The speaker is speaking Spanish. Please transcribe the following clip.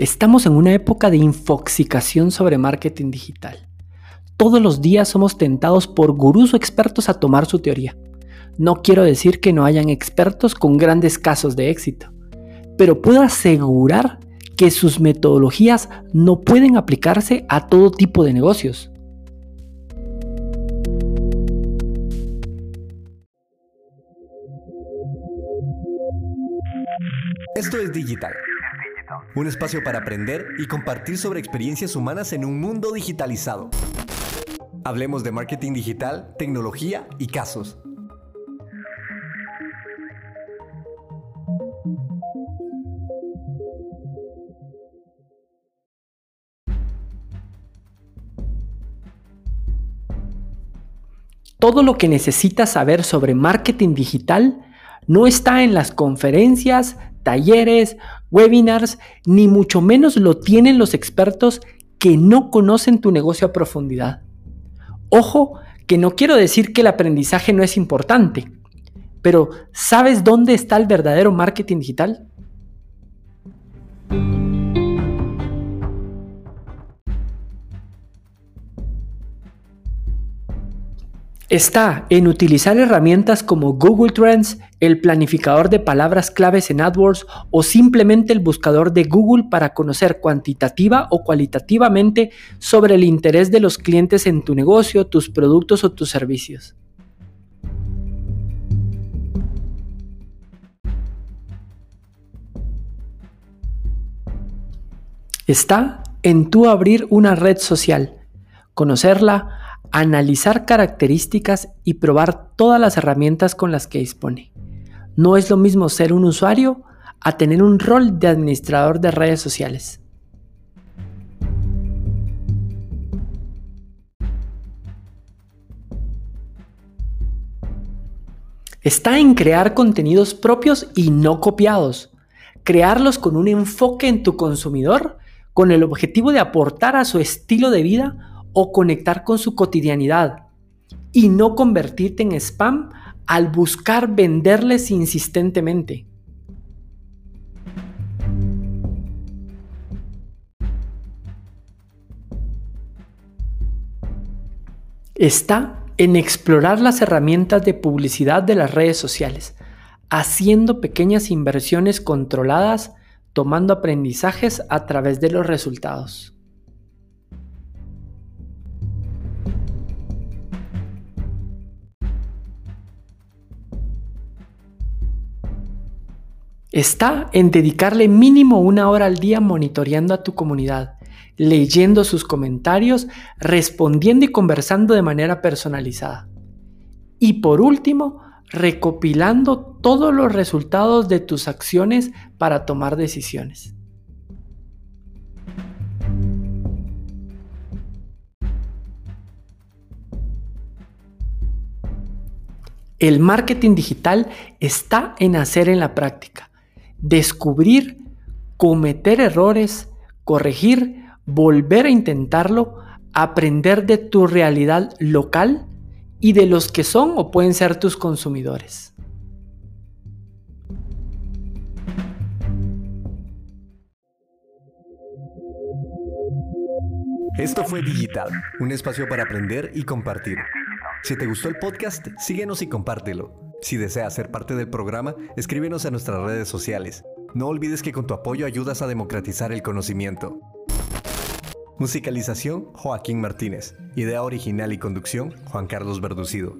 Estamos en una época de infoxicación sobre marketing digital. Todos los días somos tentados por gurús o expertos a tomar su teoría. No quiero decir que no hayan expertos con grandes casos de éxito, pero puedo asegurar que sus metodologías no pueden aplicarse a todo tipo de negocios. Esto es Digital un espacio para aprender y compartir sobre experiencias humanas en un mundo digitalizado. Hablemos de marketing digital, tecnología y casos. Todo lo que necesitas saber sobre marketing digital no está en las conferencias, talleres, webinars, ni mucho menos lo tienen los expertos que no conocen tu negocio a profundidad. Ojo, que no quiero decir que el aprendizaje no es importante, pero ¿sabes dónde está el verdadero marketing digital? Está en utilizar herramientas como Google Trends, el planificador de palabras claves en AdWords o simplemente el buscador de Google para conocer cuantitativa o cualitativamente sobre el interés de los clientes en tu negocio, tus productos o tus servicios. Está en tú abrir una red social, conocerla, analizar características y probar todas las herramientas con las que dispone. No es lo mismo ser un usuario a tener un rol de administrador de redes sociales. Está en crear contenidos propios y no copiados. Crearlos con un enfoque en tu consumidor con el objetivo de aportar a su estilo de vida o conectar con su cotidianidad y no convertirte en spam al buscar venderles insistentemente. Está en explorar las herramientas de publicidad de las redes sociales, haciendo pequeñas inversiones controladas, tomando aprendizajes a través de los resultados. Está en dedicarle mínimo una hora al día monitoreando a tu comunidad, leyendo sus comentarios, respondiendo y conversando de manera personalizada. Y por último, recopilando todos los resultados de tus acciones para tomar decisiones. El marketing digital está en hacer en la práctica descubrir, cometer errores, corregir, volver a intentarlo, aprender de tu realidad local y de los que son o pueden ser tus consumidores. Esto fue Digital, un espacio para aprender y compartir. Si te gustó el podcast, síguenos y compártelo. Si deseas ser parte del programa, escríbenos a nuestras redes sociales. No olvides que con tu apoyo ayudas a democratizar el conocimiento. Musicalización Joaquín Martínez. Idea original y conducción Juan Carlos Verducido.